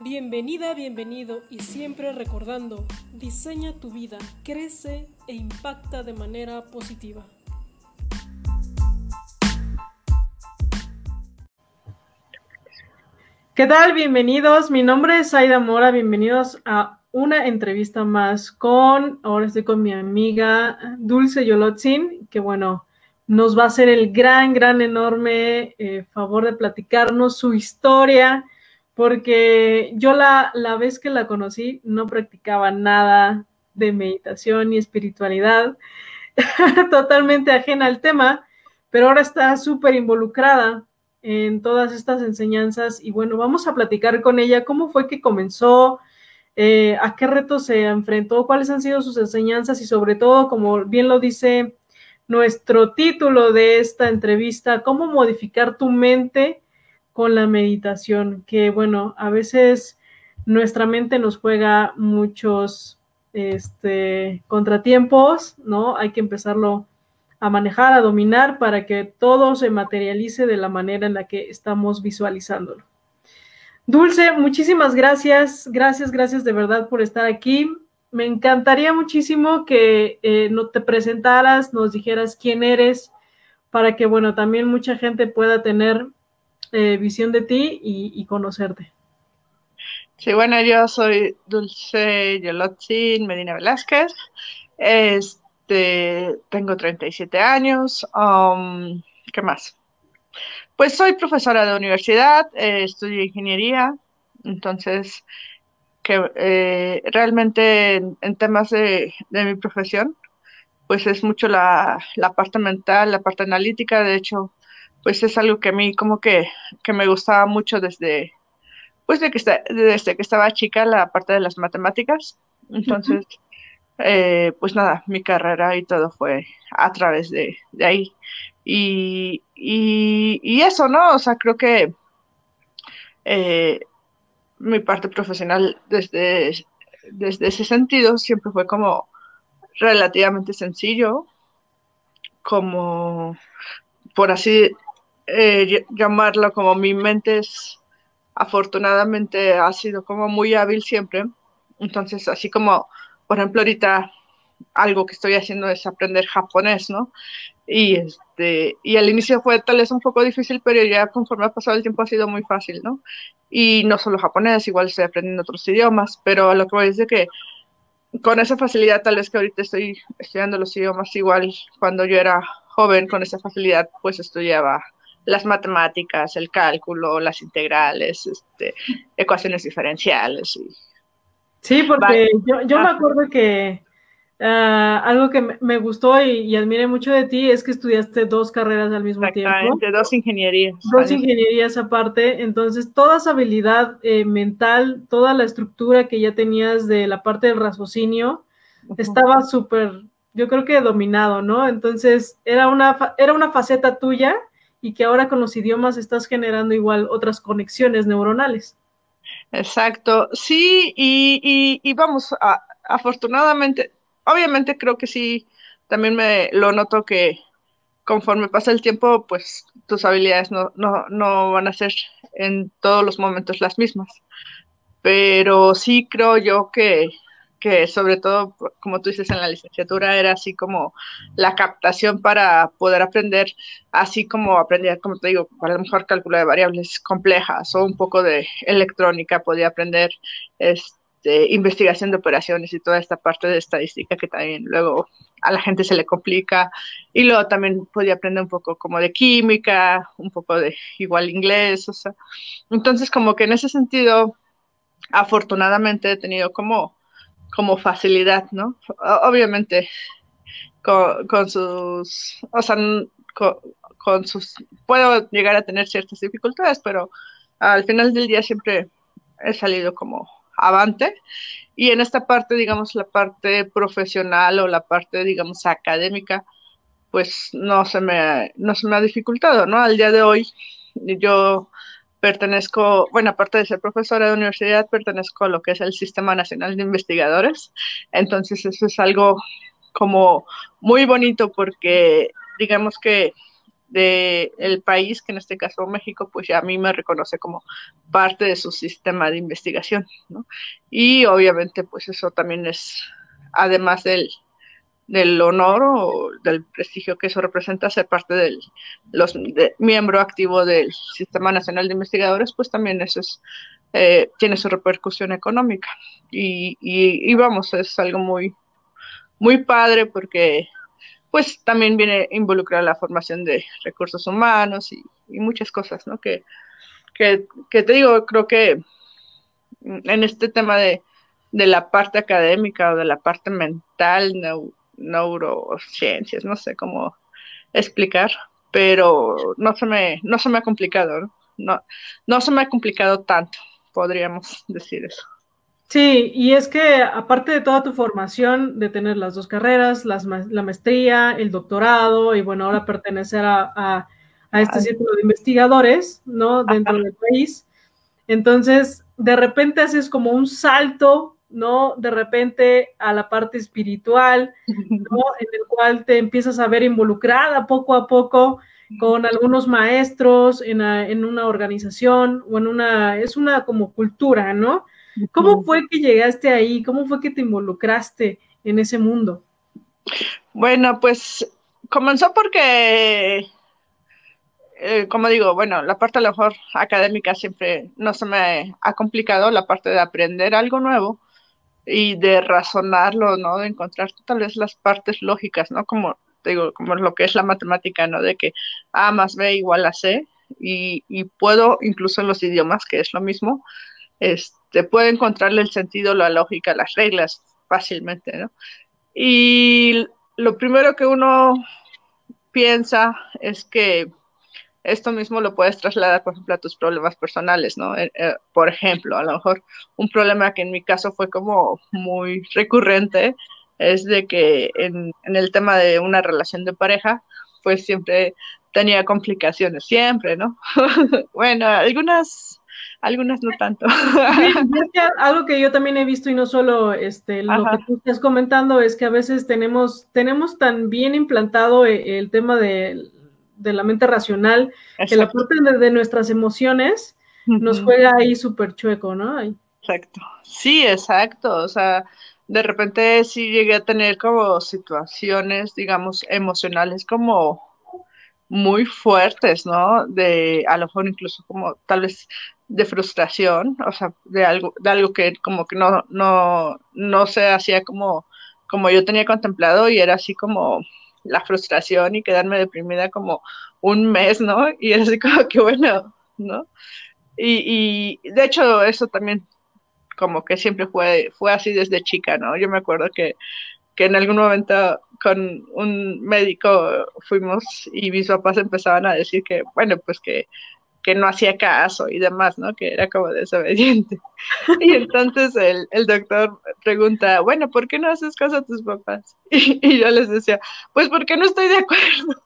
Bienvenida, bienvenido y siempre recordando, diseña tu vida, crece e impacta de manera positiva. ¿Qué tal? Bienvenidos. Mi nombre es Aida Mora. Bienvenidos a una entrevista más con, ahora estoy con mi amiga Dulce Yolotzin, que bueno, nos va a hacer el gran, gran, enorme eh, favor de platicarnos su historia, porque yo la, la vez que la conocí no practicaba nada de meditación y espiritualidad, totalmente ajena al tema, pero ahora está súper involucrada en todas estas enseñanzas y bueno, vamos a platicar con ella cómo fue que comenzó, eh, a qué retos se enfrentó, cuáles han sido sus enseñanzas y sobre todo, como bien lo dice nuestro título de esta entrevista, cómo modificar tu mente con la meditación, que bueno, a veces nuestra mente nos juega muchos este, contratiempos, ¿no? Hay que empezarlo a manejar, a dominar para que todo se materialice de la manera en la que estamos visualizándolo. Dulce, muchísimas gracias, gracias, gracias de verdad por estar aquí. Me encantaría muchísimo que eh, no te presentaras, nos dijeras quién eres, para que, bueno, también mucha gente pueda tener eh, visión de ti y, conocerte. Sí, bueno, yo soy Dulce Yolotzin Medina Velázquez. Es este, tengo 37 años. Um, ¿Qué más? Pues soy profesora de universidad, eh, estudio ingeniería, entonces que eh, realmente en, temas de, mi profesión, pues es mucho la, parte mental, la parte analítica, de hecho, pues es algo que a mí como que, me gustaba mucho desde, pues de que desde que estaba chica, la parte de las matemáticas, entonces... Eh, pues nada, mi carrera y todo fue a través de, ahí. Y, y, eso, ¿no? O sea, creo que eh, mi parte profesional desde, desde ese sentido siempre fue como relativamente sencillo, como, por así eh, llamarlo, como mi mente es, afortunadamente ha sido como muy hábil siempre. Entonces, así como por ejemplo, ahorita algo que estoy haciendo es aprender japonés, ¿no? Y este, y al inicio fue tal vez un poco difícil, pero ya conforme ha pasado el tiempo ha sido muy fácil, ¿no? Y no solo japonés, igual estoy aprendiendo otros idiomas, pero lo que voy es de que con esa facilidad, tal vez que ahorita estoy estudiando los idiomas, igual cuando yo era joven, con esa facilidad, pues estudiaba las matemáticas, el cálculo, las integrales, este, ecuaciones diferenciales y Sí, porque yo, yo me acuerdo que ah, algo que me, gustó y, admiré mucho de ti es que estudiaste dos carreras al mismo tiempo. dos ingenierías. Dos ingenierías aparte. Entonces, toda esa habilidad eh, mental, toda la estructura que ya tenías de la parte del raciocinio, estaba súper, yo creo que dominado, ¿no? Entonces, era una, era una faceta tuya y que ahora con los idiomas estás generando igual otras conexiones neuronales. Exacto, sí, y, vamos, afortunadamente, obviamente creo que sí, también me lo noto que conforme pasa el tiempo, pues tus habilidades no, no, no van a ser en todos los momentos las mismas. Pero sí creo yo que, que sobre todo, como tú dices en la licenciatura, era así como la captación para poder aprender, así como aprender, como te digo, para lo mejor cálculo de variables complejas o un poco de electrónica, podía aprender este, investigación de operaciones y toda esta parte de estadística que también luego a la gente se le complica. Y luego también podía aprender un poco como de química, un poco de igual inglés, o sea. Entonces, como que en ese sentido, afortunadamente he tenido como como facilidad, ¿no? Obviamente, con, sus, o sea, con, sus, puedo llegar a tener ciertas dificultades, pero al final del día siempre he salido como avante. Y en esta parte, digamos, la parte profesional o la parte, digamos, académica, pues no se me, no se me ha dificultado, ¿no? Al día de hoy, yo pertenezco, bueno, aparte de ser profesora de universidad, pertenezco a lo que es el Sistema Nacional de Investigadores. Entonces, eso es algo como muy bonito porque digamos que de el país, que en este caso México, pues ya a mí me reconoce como parte de su sistema de investigación, ¿no? Y obviamente, pues eso también es, además del, del honor o del prestigio que eso representa ser parte del los, miembro activo del Sistema Nacional de Investigadores, pues también eso es, eh, tiene su repercusión económica. Y, y, y, vamos, es algo muy, muy padre porque pues también viene involucrada la formación de recursos humanos y, muchas cosas, ¿no? Que, que, te digo, creo que en este tema de, de, la parte académica o de la parte mental, neurociencias, no sé cómo explicar, pero no se me, no se me ha complicado, ¿no? No, no se me ha complicado tanto, podríamos decir eso. Sí, y es que aparte de toda tu formación, de tener las dos carreras, la maestría, el doctorado y bueno, ahora pertenecer a, este círculo de investigadores, ¿no? Dentro del país. Entonces, de repente haces como un salto, ¿no? De repente a la parte espiritual, ¿no? En el cual te empiezas a ver involucrada poco a poco con algunos maestros en, en una organización o en una, es una como cultura, ¿no? ¿Cómo fue que llegaste ahí? ¿Cómo fue que te involucraste en ese mundo? Bueno, pues comenzó porque, eh, como digo, bueno, la parte a lo mejor académica siempre no se me ha complicado, la parte de aprender algo nuevo y de razonarlo, ¿no? De encontrar tal vez las partes lógicas, ¿no? Como digo, como lo que es la matemática, ¿no? De que A más B igual a C y, puedo, incluso en los idiomas, que es lo mismo, este, puede encontrarle el sentido, la lógica, las reglas fácilmente, ¿no? Y lo primero que uno piensa es que esto mismo lo puedes trasladar, por ejemplo, a tus problemas personales, ¿no? Eh, eh, por ejemplo, a lo mejor un problema que en mi caso fue como muy recurrente es de que en, en el tema de una relación de pareja, pues siempre tenía complicaciones, siempre, ¿no? bueno, algunas algunas no tanto. algo que yo también he visto y no solo este, lo que tú estás comentando es que a veces tenemos, tenemos tan bien implantado e, el, tema de, la mente racional que la parte de, nuestras emociones nos juega ahí súper chueco, ¿no? Exacto. Sí, exacto. O sea, de repente sí llegué a tener como situaciones, digamos, emocionales como muy fuertes, ¿no? De a lo mejor incluso como tal vez de frustración, o sea, de algo, de algo que como que no, no, no se hacía como, como yo tenía contemplado y era así como la frustración y quedarme deprimida como un mes, ¿no? Y así como que bueno, ¿no? Y, y de hecho eso también como que siempre fue, fue así desde chica, ¿no? Yo me acuerdo que, que en algún momento con un médico fuimos y mis papás empezaban a decir que, bueno, pues que que no hacía caso y demás, ¿no? Que era como desobediente. Y entonces el, el doctor pregunta, bueno, ¿por qué no haces caso a tus papás? Y, yo les decía, pues porque no estoy de acuerdo.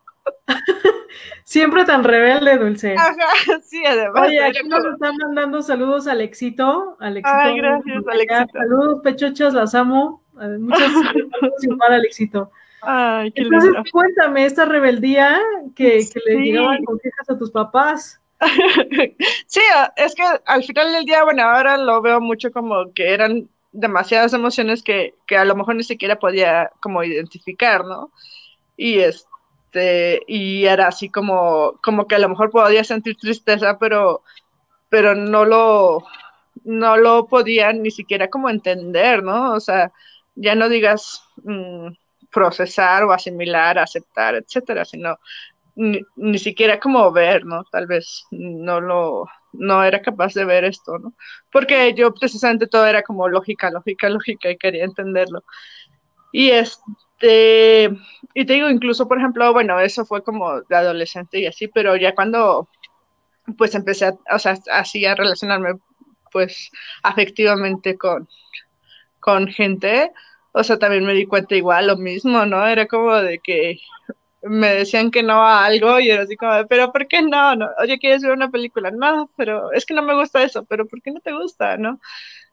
Siempre tan rebelde, Dulce. Ajá, sí, además. Oye, aquí nos están mandando saludos a Alexito. Alexito Ay, gracias, Alexito. Saludos, pechochas, las amo. Muchas gracias, igual, Alexito. Ay, qué Entonces, cuéntame, esta rebeldía que, que le llegaban con quejas a tus papás. sí, es que al final del día, bueno, ahora lo veo mucho como que eran demasiadas emociones que, que a lo mejor ni siquiera podía como identificar, ¿no? Y este, y era así como, como que a lo mejor podía sentir tristeza, pero, pero no lo, no lo podía ni siquiera como entender, ¿no? O sea, ya no digas mm, procesar o asimilar, aceptar, etcétera, sino ni, siquiera como ver, ¿no? Tal vez no lo, no era capaz de ver esto, ¿no? Porque yo precisamente todo era como lógica, lógica, lógica y quería entenderlo. Y este, y te digo, incluso, por ejemplo, bueno, eso fue como de adolescente y así, pero ya cuando, pues empecé, a, o sea, así a relacionarme, pues, afectivamente con, con gente, o sea, también me di cuenta igual lo mismo, ¿no? Era como de que me decían que no a algo y era así como, pero ¿por qué no? no? Oye, ¿quieres ver una película? No, pero es que no me gusta eso, pero ¿por qué no te gusta? ¿No?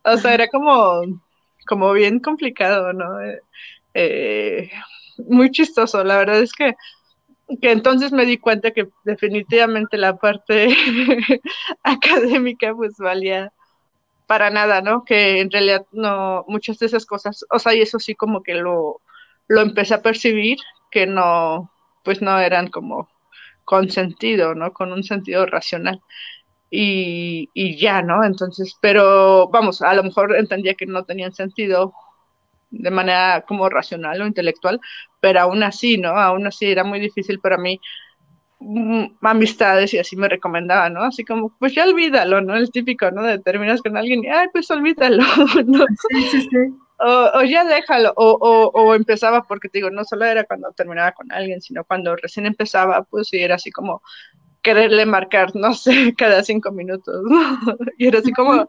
O sea, era como, como bien complicado, ¿no? Eh, eh, muy chistoso, la verdad es que que entonces me di cuenta que definitivamente la parte académica pues valía para nada, ¿no? Que en realidad no, muchas de esas cosas, o sea, y eso sí como que lo, lo empecé a percibir, que no, pues no eran como con sentido, ¿no? Con un sentido racional. Y, y ya, ¿no? Entonces, pero vamos, a lo mejor entendía que no tenían sentido de manera como racional o intelectual, pero aún así, ¿no? Aún así era muy difícil para mí mm, amistades y así me recomendaba, ¿no? Así como, pues ya olvídalo, ¿no? El típico, ¿no? De terminas con alguien y, ay, pues olvídalo. Sí, sí, sí. O, ya déjalo, o, o, o, empezaba, porque te digo, no solo era cuando terminaba con alguien, sino cuando recién empezaba, pues sí, era así como quererle marcar, no sé, cada cinco minutos, ¿no? Y era así como,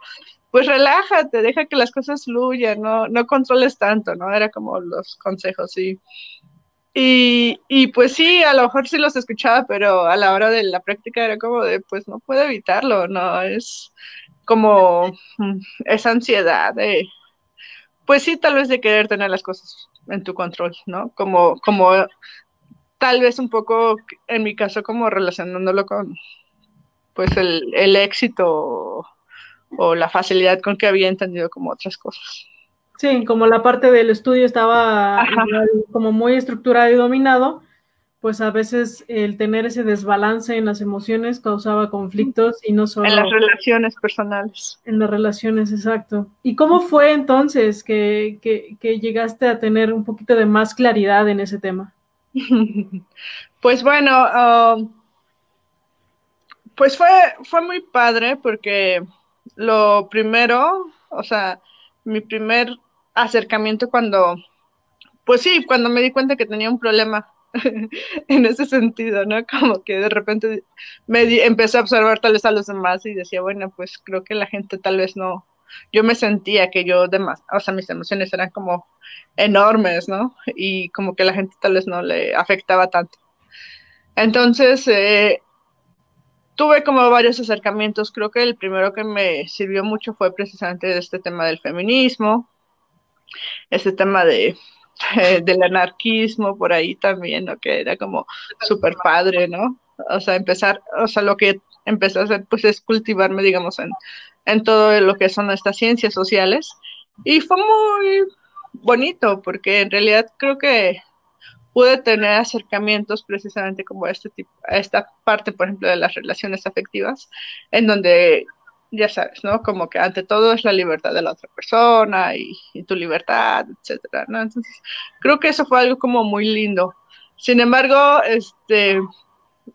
pues relájate, deja que las cosas fluyan, no, no controles tanto, ¿no? Era como los consejos, sí. Y, y pues sí, a lo mejor sí los escuchaba, pero a la hora de la práctica era como de, pues no puedo evitarlo, ¿no? Es como mm, esa ansiedad de, pues sí, tal vez de querer tener las cosas en tu control, ¿no? Como, como tal vez un poco, en mi caso, como relacionándolo con, pues el, el éxito o la facilidad con que había entendido como otras cosas. Sí, como la parte del estudio estaba como muy estructurado y dominado, pues a veces el tener ese desbalance en las emociones causaba conflictos y no solo... En las relaciones personales. En las relaciones, exacto. ¿Y cómo fue entonces que, que, llegaste a tener un poquito de más claridad en ese tema? pues bueno, um, pues fue, fue muy padre porque lo primero, o sea, mi primer acercamiento cuando, pues sí, cuando me di cuenta que tenía un problema en ese sentido, ¿no? Como que de repente me empecé a observar tal vez a los demás y decía, bueno, pues creo que la gente tal vez no, yo me sentía que yo demás, o sea, mis emociones eran como enormes, ¿no? Y como que la gente tal vez no le afectaba tanto. Entonces, eh, tuve como varios acercamientos. Creo que el primero que me sirvió mucho fue precisamente este tema del feminismo, este tema de del anarquismo por ahí también, ¿no? Que era como súper padre, ¿no? O sea, empezar, o sea, lo que empecé a hacer pues es cultivarme, digamos, en, en todo lo que son estas ciencias sociales. Y fue muy bonito, porque en realidad creo que pude tener acercamientos precisamente como este tipo, a esta parte, por ejemplo, de las relaciones afectivas, en donde ya sabes, ¿no? Como que ante todo es la libertad de la otra persona y, tu libertad, etcétera, ¿no? Entonces, creo que eso fue algo como muy lindo. Sin embargo, este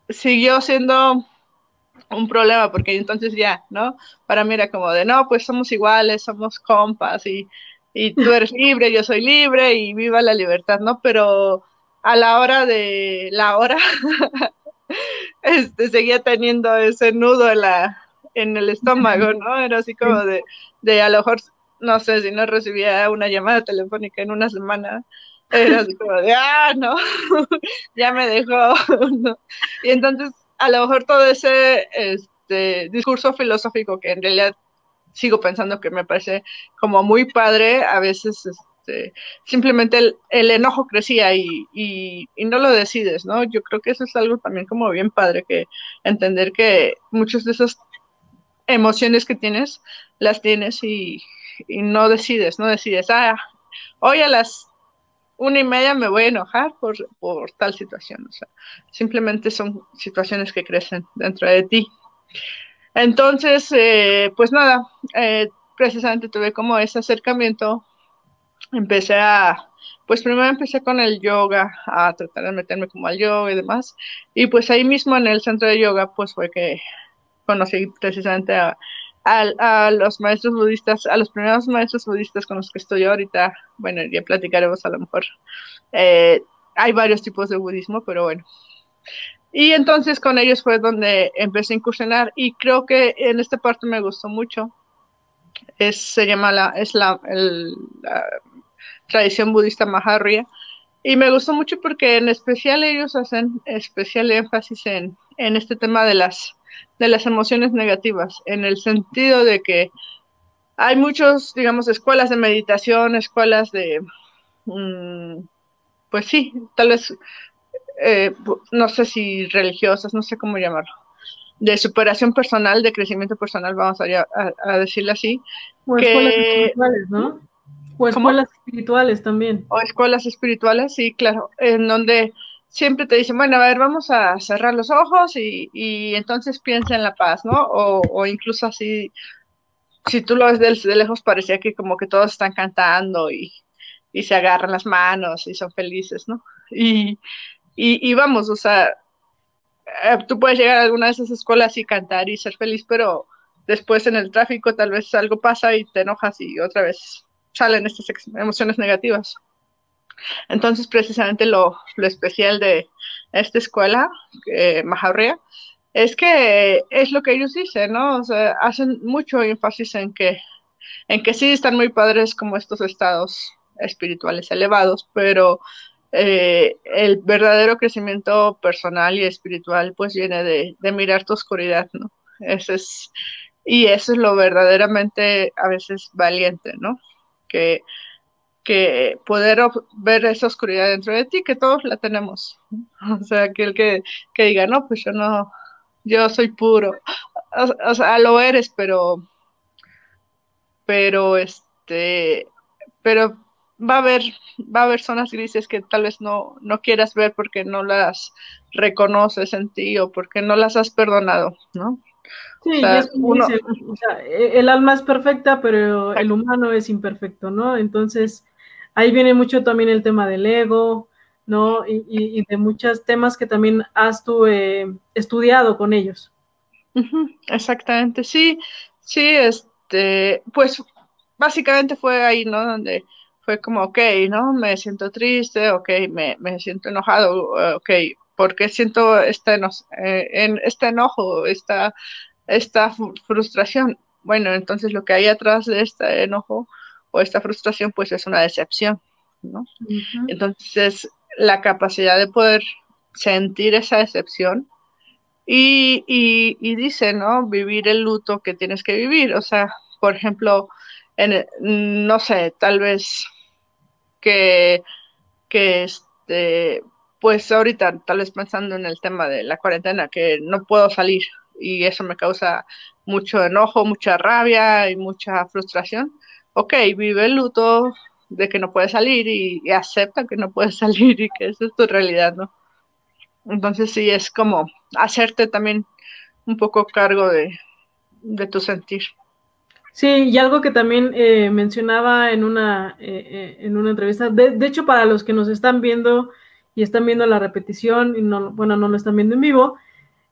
siguió siendo un problema porque entonces ya, ¿no? Para mí era como de, no, pues somos iguales, somos compas y, y tú eres libre, yo soy libre y viva la libertad, ¿no? Pero a la hora de la hora, este, seguía teniendo ese nudo en, la, en el estómago, ¿no? Era así como de, de a lo mejor, no sé, si no recibía una llamada telefónica en una semana, era así como de, ah, no, ya me dejó, ¿no? Y entonces, a lo mejor todo ese este, discurso filosófico que en realidad sigo pensando que me parece como muy padre, a veces este, simplemente el, enojo crecía y, y, no lo decides, ¿no? Yo creo que eso es algo también como bien padre, que entender que muchas de esas emociones que tienes, las tienes y, no decides, no decides, ah, hoy a las una y media me voy a enojar por, por tal situación, o sea, simplemente son situaciones que crecen dentro de ti. Entonces, eh, pues nada, eh, precisamente tuve como ese acercamiento empecé a, pues primero empecé con el yoga, a tratar de meterme como al yoga y demás, y pues ahí mismo en el centro de yoga, pues fue que conocí precisamente a, los maestros budistas, a los primeros maestros budistas con los que estoy ahorita, bueno, ya platicaremos a lo mejor, eh, hay varios tipos de budismo, pero bueno. Y entonces con ellos fue donde empecé a incursionar y creo que en esta parte me gustó mucho. Es, se llama la, es la, tradición budista Maharya. Y me gustó mucho porque en especial ellos hacen especial énfasis en, en este tema de las, de las emociones negativas, en el sentido de que hay muchos, digamos, escuelas de meditación, escuelas de, mm, pues sí, tal vez eh, no sé si religiosas, no sé cómo llamarlo, de superación personal, de crecimiento personal, vamos a, a, decirlo así. O escuelas espirituales, ¿no? O escuelas espirituales también. O escuelas espirituales, sí, claro, en donde siempre te dicen, bueno, a ver, vamos a cerrar los ojos y, y entonces piensa en la paz, ¿no? O, o incluso así, si tú lo ves de, lejos, parecía que como que todos están cantando y, y se agarran las manos y son felices, ¿no? Y, y, vamos, o sea, eh, tú puedes llegar a alguna de esas escuelas y cantar y ser feliz, pero después en el tráfico tal vez algo pasa y te enojas y otra vez salen estas emociones negativas. Entonces, precisamente lo, lo especial de esta escuela, eh, es que es lo que ellos dicen, ¿no? O sea, hacen mucho énfasis en que, en que sí están muy padres como estos estados espirituales elevados, pero eh, el verdadero crecimiento personal y espiritual pues viene de, mirar tu oscuridad, ¿no? Eso es, y eso es lo verdaderamente a veces valiente, ¿no? Que, que poder ver esa oscuridad dentro de ti, que todos la tenemos. O sea, que el que, que diga, no, pues yo no, yo soy puro. O, o, sea, lo eres, pero, pero este, pero va a haber, va a haber zonas grises que tal vez no, no quieras ver porque no las reconoces en ti o porque no las has perdonado, ¿no? Sí, e, el alma es perfecta, pero el humano es imperfecto, ¿no? Entonces, ahí viene mucho también el tema del ego, ¿no? Y, de muchos temas que también has tú eh, estudiado con ellos. exactamente, sí, sí, este, pues básicamente fue ahí, ¿no? Donde fue como, ok, ¿no? Me siento triste, ok, me, me siento enojado, ok, ¿por qué siento este, eh, este enojo, esta, esta frustración? Bueno, entonces lo que hay atrás de este enojo o esta frustración, pues es una decepción, ¿no? Entonces, la capacidad de poder sentir esa decepción y, y, y dice, ¿no? Vivir el luto que tienes que vivir, o sea, por ejemplo, en, no sé, tal vez que, que este, pues ahorita tal vez pensando en el tema de la cuarentena, que no puedo salir y eso me causa mucho enojo, mucha rabia y mucha frustración. Ok, vive el luto de que no puedes salir y, acepta que no puedes salir y que esa es tu realidad, ¿no? Entonces sí, es como hacerte también un poco cargo de, de tu sentir. Sí, y algo que también eh, mencionaba en una, eh, eh, en una entrevista, de, hecho para los que nos están viendo y están viendo la repetición, y no, bueno, no lo están viendo en vivo,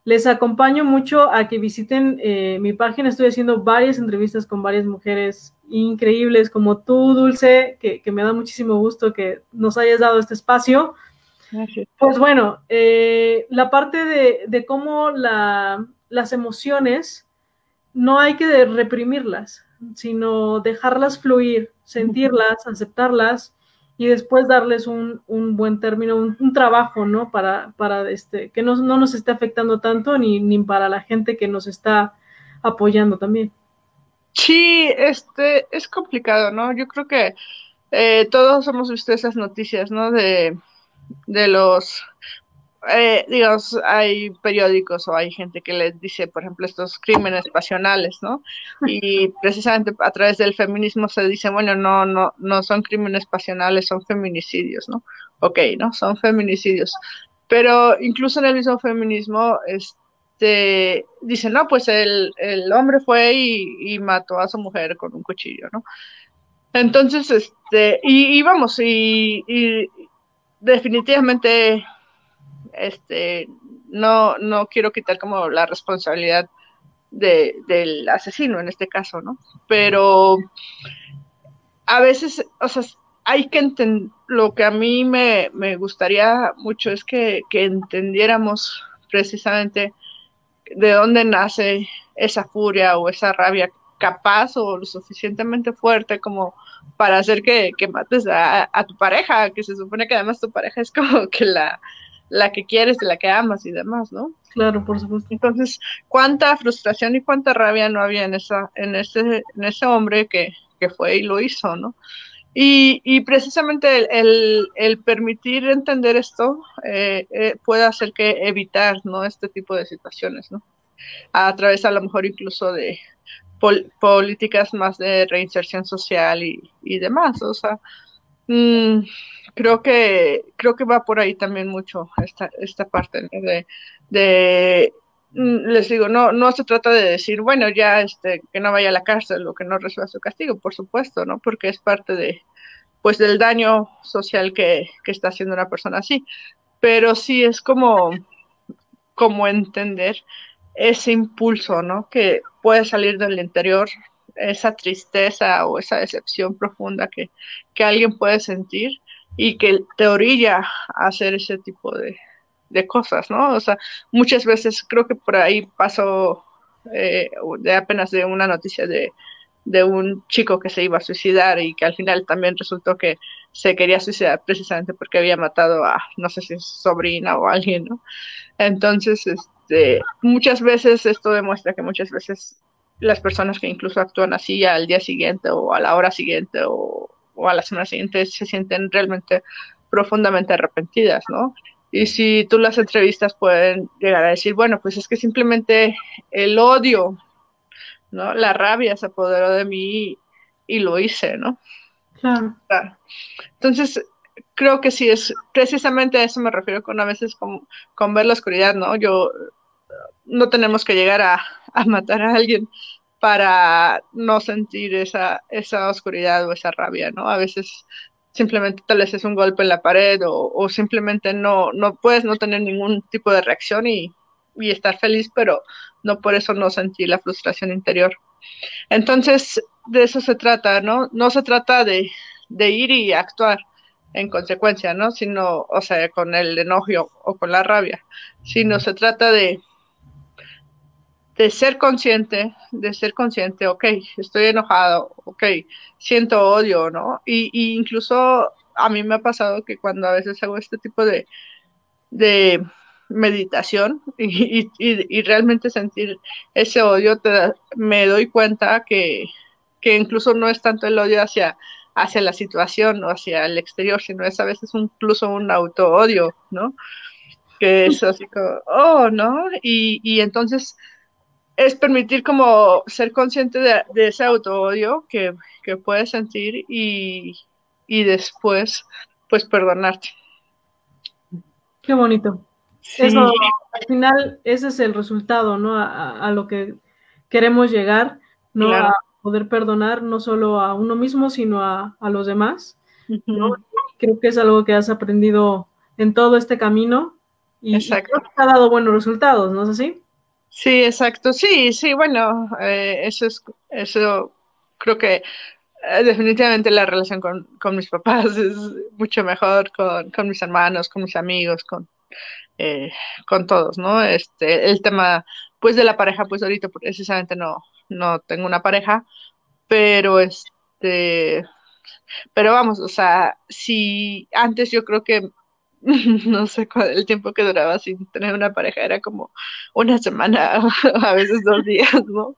les acompaño mucho a que visiten mi página, estoy haciendo varias entrevistas con varias mujeres increíbles como tú, Dulce, que, que me da muchísimo gusto que nos hayas dado este espacio. Pues bueno, la parte de, de cómo la, las emociones no hay que reprimirlas, sino dejarlas fluir, sentirlas, aceptarlas y después darles un, buen término, un, trabajo, ¿no? Para, para este, que no, nos esté afectando tanto ni, ni para la gente que nos está apoyando también. Sí, este, es complicado, ¿no? Yo creo que eh, todos hemos visto esas noticias, ¿no? De, de los eh, digamos, hay periódicos o hay gente que les dice, por ejemplo, estos crímenes pasionales, ¿no? Y precisamente a través del feminismo se dice, bueno, no, no, no son crímenes pasionales, son feminicidios, ¿no? Ok, ¿no? Son feminicidios. Pero incluso en el mismo feminismo, este, dicen, no, pues el, el hombre fue y, mató a su mujer con un cuchillo, ¿no? Entonces, este, y, y vamos, y, y definitivamente este, no, no quiero quitar como la responsabilidad de, del asesino en este caso, ¿no? Pero a veces, o sea, hay que entender, lo que a mí me, me gustaría mucho es que, que, entendiéramos precisamente de dónde nace esa furia o esa rabia capaz o lo suficientemente fuerte como para hacer que, que mates a, a, tu pareja, que se supone que además tu pareja es como que la, la que quieres, de la que amas y demás, ¿no? Claro, por supuesto. Entonces, cuánta frustración y cuánta rabia no había en esa, en ese, en ese hombre que, que fue y lo hizo, ¿no? Y, precisamente el, permitir entender esto eh, eh, puede hacer que evitar ¿no? este tipo de situaciones, ¿no? A través a lo mejor incluso de políticas más de reinserción social y, demás. O sea, mm, creo que creo que va por ahí también mucho esta, esta parte de, de Mm, les digo, no, no se trata de decir, bueno, ya este, que no vaya a la cárcel o que no reciba su castigo, por supuesto, ¿no? Porque es parte de, pues, del daño social que, que está haciendo una persona así. Pero sí es como, como entender ese impulso, ¿no? Que puede salir del interior, esa tristeza o esa decepción profunda que, que alguien puede sentir y que te orilla a hacer ese tipo de, de cosas, ¿no? O sea, muchas veces creo que por ahí pasó eh, de apenas de una noticia de, de un chico que se iba a suicidar y que al final también resultó que se quería suicidar precisamente porque había matado a, no sé si sobrina o alguien, ¿no? Entonces, este, muchas veces esto demuestra que muchas veces las personas que incluso actúan así al día siguiente o a la hora siguiente o, o a la semana siguiente se sienten realmente profundamente arrepentidas, ¿no? Y si tú las entrevistas pueden llegar a decir, bueno, pues es que simplemente el odio, ¿no? La rabia se apoderó de mí y, lo hice, ¿no? Claro. Entonces, creo que sí es precisamente a eso me refiero con a veces con, con ver la oscuridad, ¿no? Yo no tenemos que llegar a, a, matar a alguien para no sentir esa, esa oscuridad o esa rabia, ¿no? A veces simplemente tal vez es un golpe en la pared o, simplemente no, no puedes no tener ningún tipo de reacción y, estar feliz, pero no por eso no sentir la frustración interior. Entonces, de eso se trata, ¿no? No se trata de, de ir y actuar en consecuencia, ¿no? Sino, o sea, con el enojo o con la rabia, sino se trata de, de ser consciente, de ser consciente, ok, estoy enojado, ok, siento odio, ¿no? Y, incluso a mí me ha pasado que cuando a veces hago este tipo de, de meditación y, y, realmente sentir ese odio, te, me doy cuenta que, que, incluso no es tanto el odio hacia, hacia la situación o hacia el exterior, sino es a veces incluso un auto-odio, ¿no? Que es así como, oh, ¿no? Y, y entonces es permitir como ser consciente de, ese auto-odio que, que, puedes sentir y, después, pues, perdonarte. Qué bonito. Eso, al final, ese es el resultado, ¿no? A, lo que queremos llegar, ¿no? A poder perdonar no solo a uno mismo, sino a, los demás. Creo que es algo que has aprendido en todo este camino y, Exacto. y ha dado buenos resultados, ¿no es así? Sí, exacto. Sí, sí, bueno, eh, eso es, eso creo que eh, definitivamente la relación con, con, mis papás es mucho mejor con, con mis hermanos, con mis amigos, con, eh, con todos, ¿no? Este, el tema, pues, de la pareja, pues ahorita precisamente no, no tengo una pareja, pero este, pero vamos, o sea, si antes yo creo que no sé cuál, el tiempo que duraba sin tener una pareja era como una semana, a veces dos días, ¿no?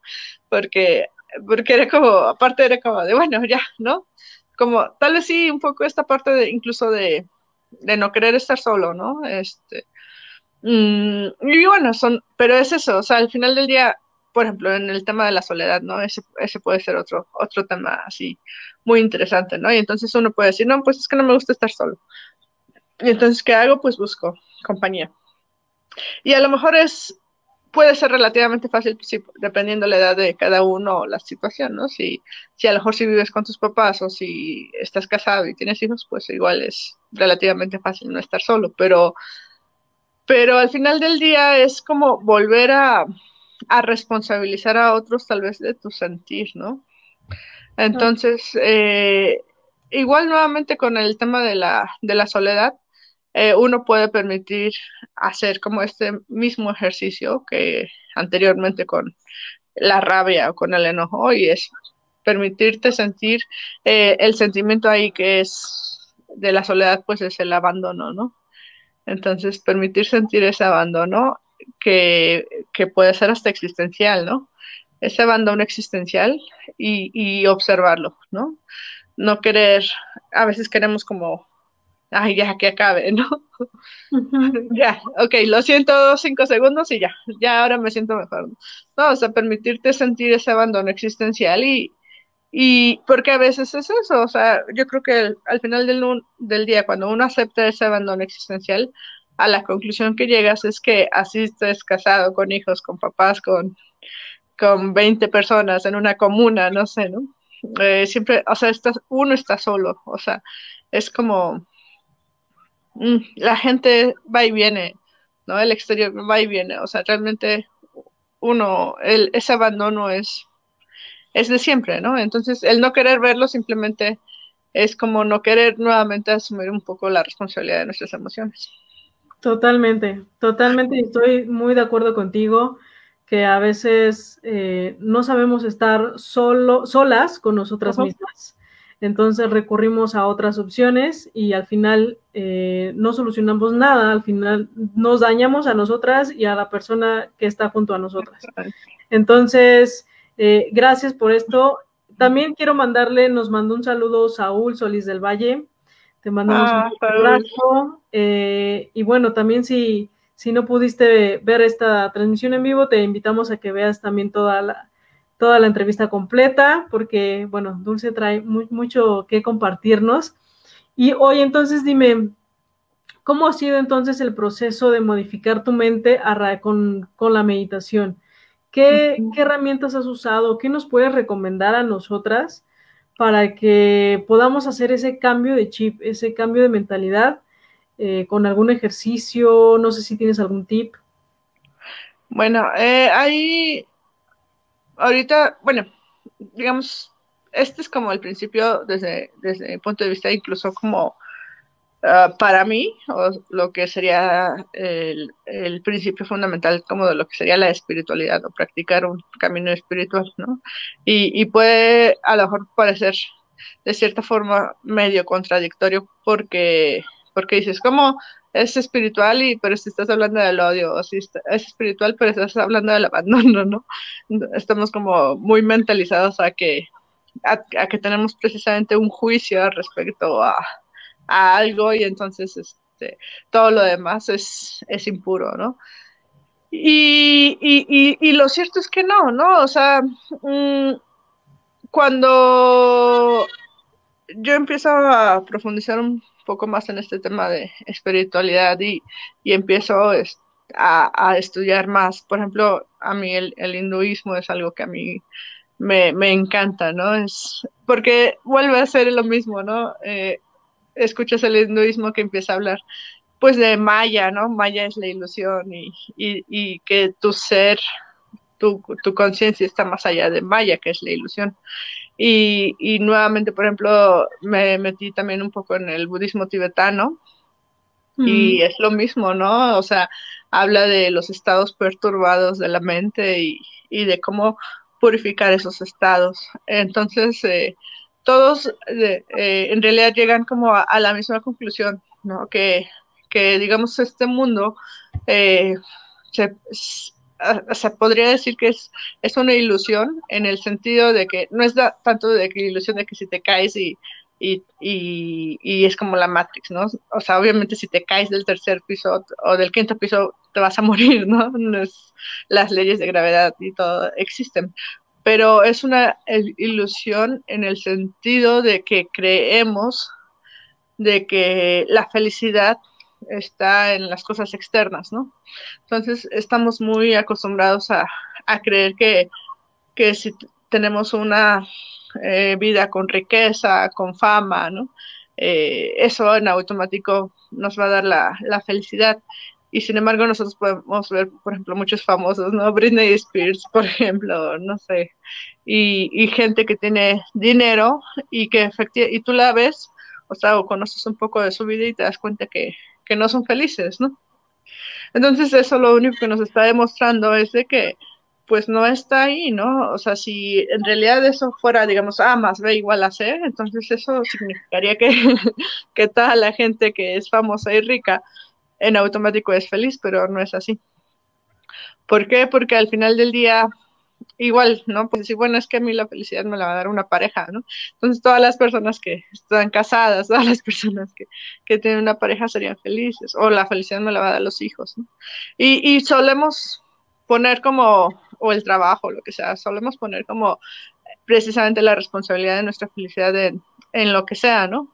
Porque, porque era como, aparte era como de, bueno, ya, ¿no? Como, tal vez sí, un poco esta parte de, incluso de, de no querer estar solo, ¿no? Este, mm, y bueno, son, pero es eso, o sea, al final del día, por ejemplo, en el tema de la soledad, ¿no? Ese, ese puede ser otro, otro tema así muy interesante, ¿no? Y entonces uno puede decir, no, pues es que no me gusta estar solo. Y entonces, ¿qué hago? Pues busco compañía. Y a lo mejor es, puede ser relativamente fácil, sí, dependiendo la edad de cada uno o la situación, ¿no? Si, si a lo mejor si vives con tus papás o si estás casado y tienes hijos, pues igual es relativamente fácil no estar solo, pero, pero al final del día es como volver a, a responsabilizar a otros tal vez de tu sentir, ¿no? Entonces, eh, igual nuevamente con el tema de la, de la soledad, eh, uno puede permitir hacer como este mismo ejercicio que anteriormente con la rabia o con el enojo y es permitirte sentir eh, el sentimiento ahí que es de la soledad, pues es el abandono, ¿no? Entonces, permitir sentir ese abandono que, que puede ser hasta existencial, ¿no? Ese abandono existencial y, y observarlo, ¿no? no querer, a veces queremos como, ay, ya que acabe, ¿no? ya, ok, lo siento cinco segundos y ya, ya ahora me siento mejor. No, o sea, permitirte sentir ese abandono existencial y, y porque a veces es eso, o sea, yo creo que al final del, del día, cuando uno acepta ese abandono existencial, a la conclusión que llegas es que así estés casado con hijos, con papás, con, con 20 personas en una comuna, no sé, ¿no? Eh, siempre, o sea, estás, uno está solo, o sea, es como la gente va y viene, ¿no? El exterior va y viene, o sea, realmente uno, el, ese abandono es, es de siempre, ¿no? Entonces, el no querer verlo simplemente es como no querer nuevamente asumir un poco la responsabilidad de nuestras emociones. Totalmente, totalmente, estoy muy de acuerdo contigo que a veces eh, no sabemos estar solo, solas con nosotras mismas. Entonces recurrimos a otras opciones y al final eh, no solucionamos nada, al final nos dañamos a nosotras y a la persona que está junto a nosotras. Entonces, eh, gracias por esto. También quiero mandarle, nos mandó un saludo Saúl Solís del Valle. Te mandamos un ah, abrazo. Eh, y bueno, también si, si no pudiste ver esta transmisión en vivo, te invitamos a que veas también toda la, toda la entrevista completa, porque bueno, Dulce trae mucho que compartirnos. Y hoy entonces dime, ¿cómo ha sido entonces el proceso de modificar tu mente con, con la meditación? ¿Qué, ¿Qué, herramientas has usado? ¿Qué nos puedes recomendar a nosotras para que podamos hacer ese cambio de chip, ese cambio de mentalidad eh, con algún ejercicio? No sé si tienes algún tip. Bueno, eh, ahí, ahorita, bueno, digamos, este es como el principio desde, desde mi punto de vista, incluso como Ah, para mí, o lo que sería el, principio fundamental como de lo que sería la espiritualidad o practicar un camino espiritual, ¿no? Y, puede a lo mejor parecer de cierta forma medio contradictorio porque, porque dices, ¿cómo es espiritual y pero si estás hablando del odio, o si es espiritual pero estás hablando del abandono, ¿no? Estamos como muy mentalizados a que, a que tenemos precisamente un juicio respecto a a algo y entonces este, todo lo demás es, es impuro, ¿no? Y, y, y, lo cierto es que no, ¿no? O sea, mm, cuando yo empiezo a profundizar un poco más en este tema de espiritualidad y, y empiezo a, a, estudiar más, por ejemplo, a mí el, el hinduismo es algo que a mí me, me, encanta, ¿no? Es porque vuelve a ser lo mismo, ¿no? Eh, escuchas el hinduismo que empieza a hablar pues de Maya, ¿no? Maya es la ilusión y, y, que tu ser, tu, tu conciencia está más allá de Maya, que es la ilusión. Y, y, nuevamente, por ejemplo, me metí también un poco en el budismo tibetano y es lo mismo, ¿no? O sea, habla de los estados perturbados de la mente y, y de cómo purificar esos estados. Entonces, eh, todos eh, en realidad llegan como a, la misma conclusión, ¿no? Que, que digamos, este mundo eh, se, se, podría decir que es, es una ilusión en el sentido de que no es tanto de que ilusión de que si te caes y, y, y, es como la Matrix, ¿no? O sea, obviamente si te caes del tercer piso o del quinto piso te vas a morir, ¿no? las leyes de gravedad y todo existen, pero es una ilusión en el sentido de que creemos de que la felicidad está en las cosas externas, ¿no? Entonces estamos muy acostumbrados a, creer que, que, si tenemos una eh, vida con riqueza, con fama, ¿no? Eh, eso en automático nos va a dar la, la felicidad. Y sin embargo, nosotros podemos ver, por ejemplo, muchos famosos, ¿no? Britney Spears, por ejemplo, no sé, y, y gente que tiene dinero y que efectivamente, y tú la ves, o sea, o conoces un poco de su vida y te das cuenta que, que no son felices, ¿no? Entonces, eso lo único que nos está demostrando es de que, pues no está ahí, ¿no? O sea, si en realidad eso fuera, digamos, A más B igual a C, entonces eso significaría que, que toda la gente que es famosa y rica en automático es feliz, pero no es así. ¿Por qué? Porque al final del día igual, ¿no? Pues decir, bueno, es que a mí la felicidad me la va a dar una pareja, ¿no? Entonces todas las personas que están casadas, todas las personas que, que tienen una pareja serían felices, o la felicidad me la va a dar los hijos, ¿no? Y, y solemos poner como, o el trabajo, lo que sea, solemos poner como precisamente la responsabilidad de nuestra felicidad en, en lo que sea, ¿no?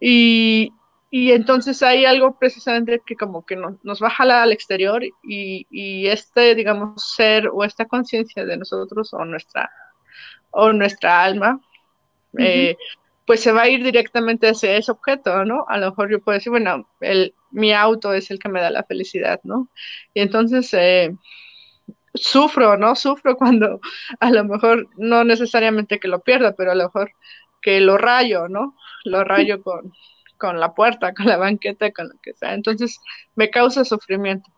Y, y entonces hay algo precisamente que como que nos va a jalar al exterior y, y este, digamos, ser o esta conciencia de nosotros o nuestra, o nuestra alma, eh, pues se va a ir directamente hacia ese objeto, ¿no? A lo mejor yo puedo decir, bueno, el, mi auto es el que me da la felicidad, ¿no? Y entonces eh, sufro, ¿no? Sufro cuando a lo mejor no necesariamente que lo pierda, pero a lo mejor que lo rayo, ¿no? Lo rayo con con la puerta, con la banqueta, con lo que sea. Entonces me causa sufrimiento.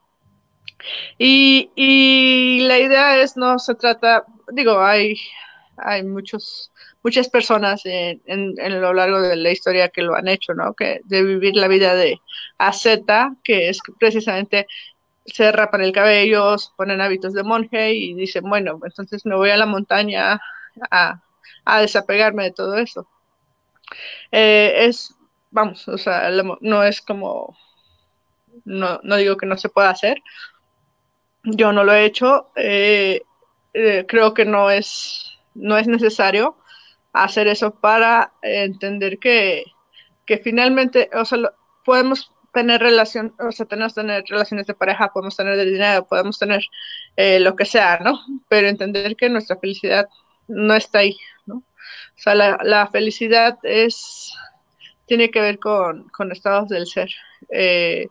Y, y la idea es, no se trata, digo, hay, hay muchos, muchas personas en, en, lo largo de la historia que lo han hecho, ¿no? Que de vivir la vida de Z, que es precisamente se rapan el cabello, se ponen hábitos de monje y dicen, bueno, entonces me voy a la montaña a, a desapegarme de todo eso. Eh, es vamos, o sea, no es como, no, no digo que no se pueda hacer. Yo no lo he hecho. Eh, eh, creo que no es, no es necesario hacer eso para entender que, que finalmente, o sea, podemos tener relación, o sea, tenemos tener relaciones de pareja, podemos tener de dinero, podemos tener eh, lo que sea, ¿no? Pero entender que nuestra felicidad no está ahí, ¿no? O sea, la, la felicidad es tiene que ver con, estados del ser. Eh,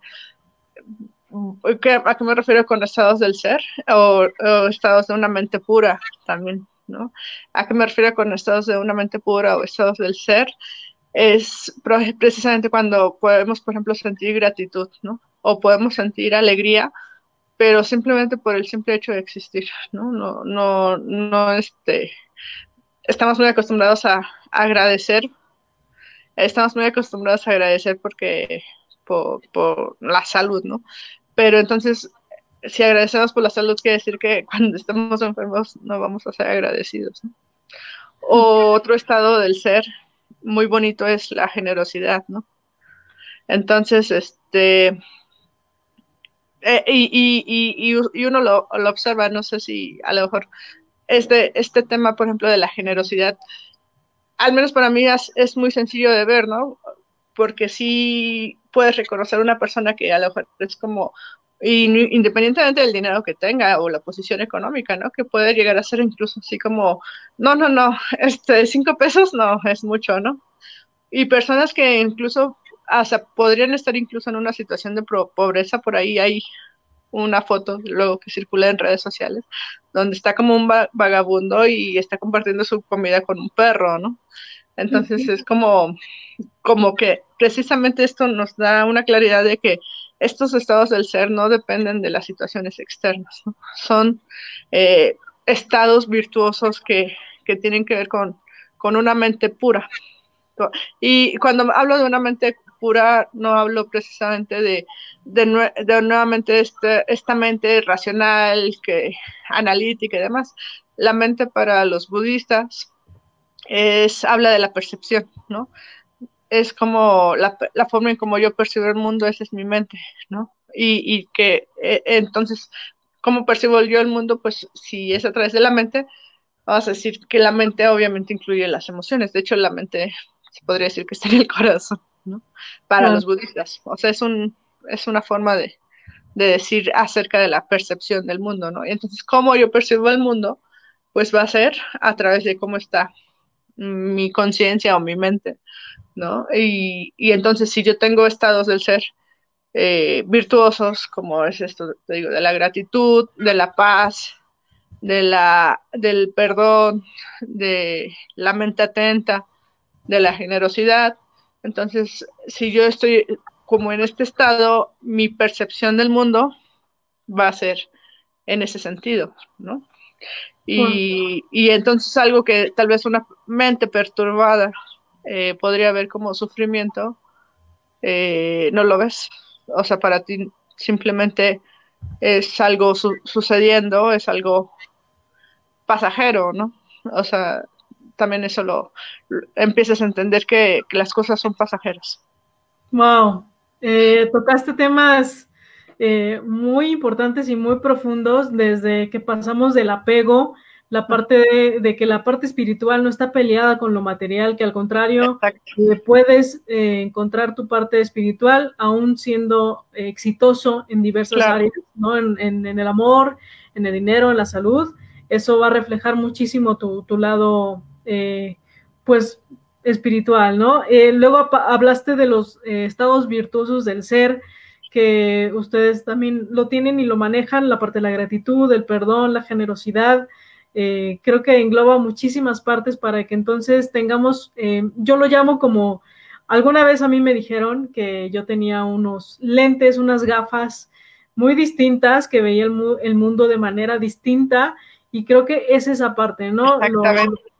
¿A qué me refiero con estados del ser? O, estados de una mente pura también, ¿no? ¿A qué me refiero con estados de una mente pura o estados del ser? Es precisamente cuando podemos, por ejemplo, sentir gratitud, ¿no? O podemos sentir alegría, pero simplemente por el simple hecho de existir, ¿no? No, no, no, este, estamos muy acostumbrados a agradecer estamos muy acostumbrados a agradecer porque por, la salud, ¿no? Pero entonces, si agradecemos por la salud, quiere decir que cuando estamos enfermos no vamos a ser agradecidos. ¿no? otro estado del ser muy bonito es la generosidad, ¿no? Entonces, este, eh, y, y, uno lo, lo, observa, no sé si a lo mejor este, este tema, por ejemplo, de la generosidad, al menos para mí es, muy sencillo de ver, ¿no? Porque sí puedes reconocer una persona que a lo mejor es como, independientemente del dinero que tenga o la posición económica, ¿no? Que puede llegar a ser incluso así como, no, no, no, este, cinco pesos no, es mucho, ¿no? Y personas que incluso, podrían estar incluso en una situación de pobreza, por ahí hay una foto luego que circula en redes sociales, donde está como un vagabundo y está compartiendo su comida con un perro, ¿no? Entonces es como, como que precisamente esto nos da una claridad de que estos estados del ser no dependen de las situaciones externas, ¿no? son eh, estados virtuosos que, que, tienen que ver con, con una mente pura. Y cuando hablo de una mente pura, no hablo precisamente de, de, nuevamente este, esta mente racional, que, analítica y demás. La mente para los budistas es, habla de la percepción, ¿no? Es como la, la forma en como yo percibo el mundo, esa es mi mente, ¿no? Y, y que e, entonces, ¿cómo percibo yo el mundo? Pues si es a través de la mente, vamos a decir que la mente obviamente incluye las emociones. De hecho, la mente se podría decir que está en el corazón. Para los budistas. O sea, es, un, es una forma de, decir acerca de la percepción del mundo, ¿no? Y entonces, ¿cómo yo percibo el mundo? Pues va a ser a través de cómo está mi conciencia o mi mente, ¿no? Y, entonces, si yo tengo estados del ser eh, virtuosos, como es esto, te digo, de la gratitud, de la paz, de la, del perdón, de la mente atenta, de la generosidad, entonces, si yo estoy como en este estado, mi percepción del mundo va a ser en ese sentido, ¿no? Y, y entonces algo que tal vez una mente perturbada eh, podría ver como sufrimiento, eh, no lo ves. O sea, para ti simplemente es algo sucediendo, es algo pasajero, ¿no? O sea, también eso lo, empiezas a entender que, las cosas son pasajeras. Wow, eh, tocaste temas eh, muy importantes y muy profundos desde que pasamos del apego, la parte de, que la parte espiritual no está peleada con lo material, que al contrario, puedes eh, encontrar tu parte espiritual aún siendo exitoso en diversas áreas, ¿no? En, el amor, en el dinero, en la salud. Eso va a reflejar muchísimo tu, tu lado eh, pues espiritual, ¿no? Eh, luego hablaste de los eh, estados virtuosos del ser, que ustedes también lo tienen y lo manejan, la parte de la gratitud, el perdón, la generosidad. creo que engloba muchísimas partes para que entonces tengamos, yo lo llamo como, alguna vez a mí me dijeron que yo tenía unos lentes, unas gafas muy distintas, que veía el, mundo de manera distinta y creo que es esa parte, ¿no?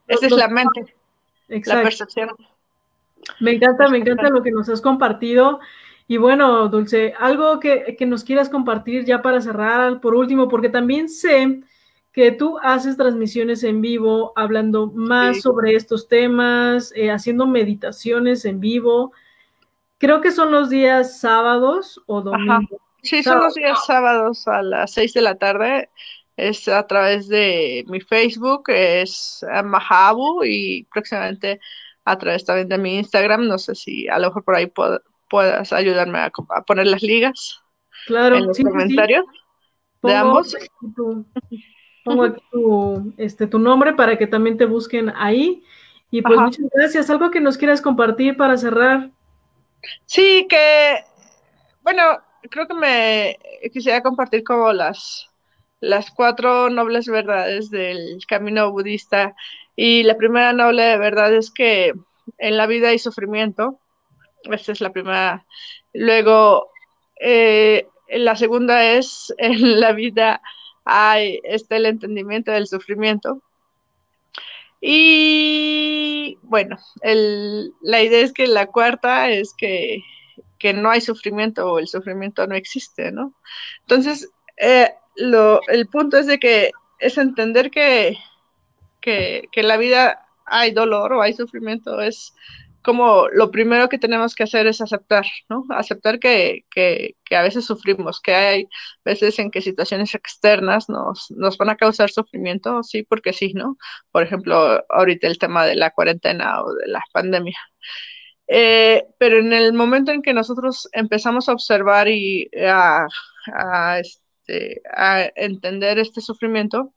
Esa es la mente, la percepción. Me encanta, me encanta lo que nos has compartido. Y bueno, Dulce, algo que, nos quieras compartir ya para cerrar, por último, porque también sé que tú haces transmisiones en vivo, hablando más sobre estos temas, eh, haciendo meditaciones en vivo. Creo que son los días sábados o domingos. Sí, son los días sábados a las seis de la tarde es a través de mi Facebook, es Mahabu y próximamente a través también de mi Instagram. No sé si a lo mejor por ahí puedas ayudarme a, poner las ligas claro, en los comentarios de ambos. pongo aquí tu, este, tu nombre para que también te busquen ahí. Y pues muchas gracias. ¿Algo que nos quieras compartir para cerrar? Sí, que, bueno, creo que me quisiera compartir como las las cuatro nobles verdades del camino budista. Y la primera noble verdad es que en la vida hay sufrimiento. Esta es la primera. Luego, eh, la segunda es en la vida hay está el entendimiento del sufrimiento. Y bueno, el, la idea es que la cuarta es que, que, no hay sufrimiento o el sufrimiento no existe, ¿no? Entonces, eh, lo, el punto es de que es entender que, que, que la vida hay dolor o hay sufrimiento, es como lo primero que tenemos que hacer es aceptar, ¿no? Aceptar que, que, que, a veces sufrimos, que hay veces en que situaciones externas nos, nos van a causar sufrimiento, sí, porque sí, ¿no? Por ejemplo, ahorita el tema de la cuarentena o de la pandemia. Eh, pero en el momento en que nosotros empezamos a observar y a, a, este, a entender este sufrimiento,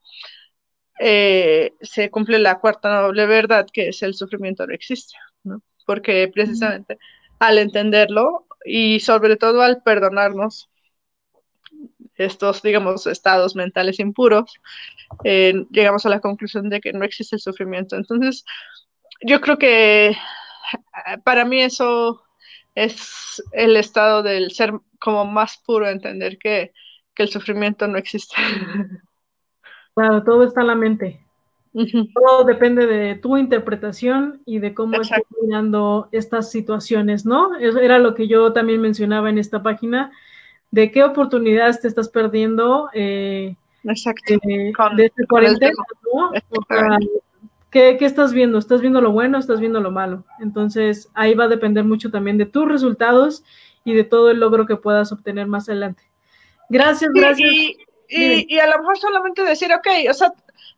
eh, se cumple la cuarta noble verdad, que es el sufrimiento no existe. Porque precisamente al entenderlo y sobre todo al perdonarnos estos, digamos, estados mentales impuros, eh, llegamos a la conclusión de que no existe el sufrimiento. Entonces, yo creo que para mí eso es el estado del ser como más puro, entender que que el sufrimiento no existe. Claro, todo está en la mente. Todo depende de tu interpretación y de cómo estás mirando estas situaciones, ¿no? Eso era lo que yo también mencionaba en esta página, de qué oportunidades te estás perdiendo eh, Exacto. Eh, de este cuarentena, ¿no? ¿qué, ¿qué, estás viendo? ¿Estás viendo lo bueno? ¿Estás viendo lo malo? Entonces, ahí va a depender mucho también de tus resultados y de todo el logro que puedas obtener más adelante. Gracias, gracias. Y, a lo mejor solamente decir, ok, o sea,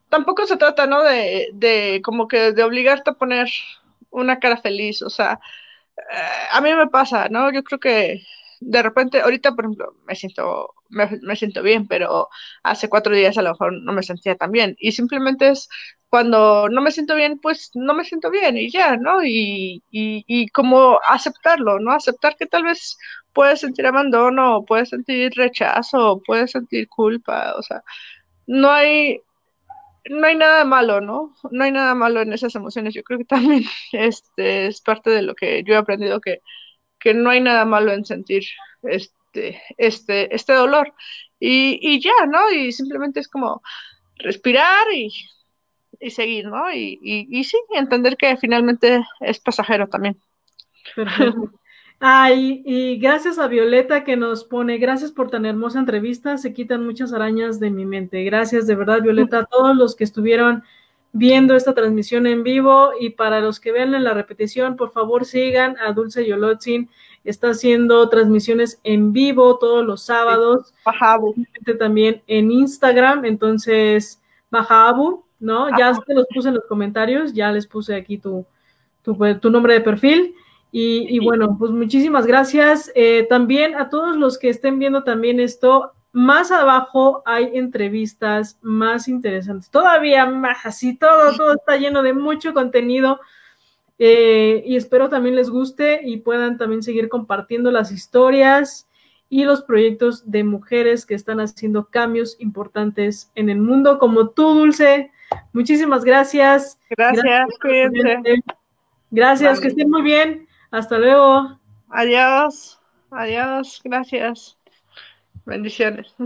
tampoco se trata, ¿no? De, de como que de obligarte a poner una cara feliz, o sea, eh, a mí me pasa, ¿no? Yo creo que de repente, ahorita, por ejemplo, me siento, me, siento bien, pero hace cuatro días a lo mejor no me sentía tan bien. Y simplemente es cuando no me siento bien, pues no me siento bien y ya, ¿no? Y, y, como aceptarlo, ¿no? Aceptar que tal vez puedes sentir abandono, puedes sentir rechazo, puedes sentir culpa, o sea, no hay, no hay nada malo, ¿no? No hay nada malo en esas emociones. Yo creo que también este, es parte de lo que yo he aprendido que, que no hay nada malo en sentir este, este, este dolor. Y, y ya, ¿no? Y simplemente es como respirar y, y seguir, ¿no? Y, y, y sí, entender que finalmente es pasajero también. Perfecto. Ay, y gracias a Violeta que nos pone, gracias por tan hermosa entrevista, se quitan muchas arañas de mi mente. Gracias de verdad, Violeta, a todos los que estuvieron viendo esta transmisión en vivo y para los que ven en la repetición, por favor sigan a Dulce Yolotzin, está haciendo transmisiones en vivo todos los sábados, también en Instagram, entonces Bajabu, ¿no? Ya te los puse en los comentarios, ya les puse aquí tu, tu, tu nombre de perfil. Y, bueno, pues muchísimas gracias. Eh, también a todos los que estén viendo también esto, más abajo hay entrevistas más interesantes. Todavía más así, todo, todo está lleno de mucho contenido. Eh, y espero también les guste y puedan también seguir compartiendo las historias y los proyectos de mujeres que están haciendo cambios importantes en el mundo, como tú, Dulce. Muchísimas gracias. Gracias, Gracias, gracias que estén muy bien. Hasta luego. Adiós. Adiós. Gracias. Bendiciones.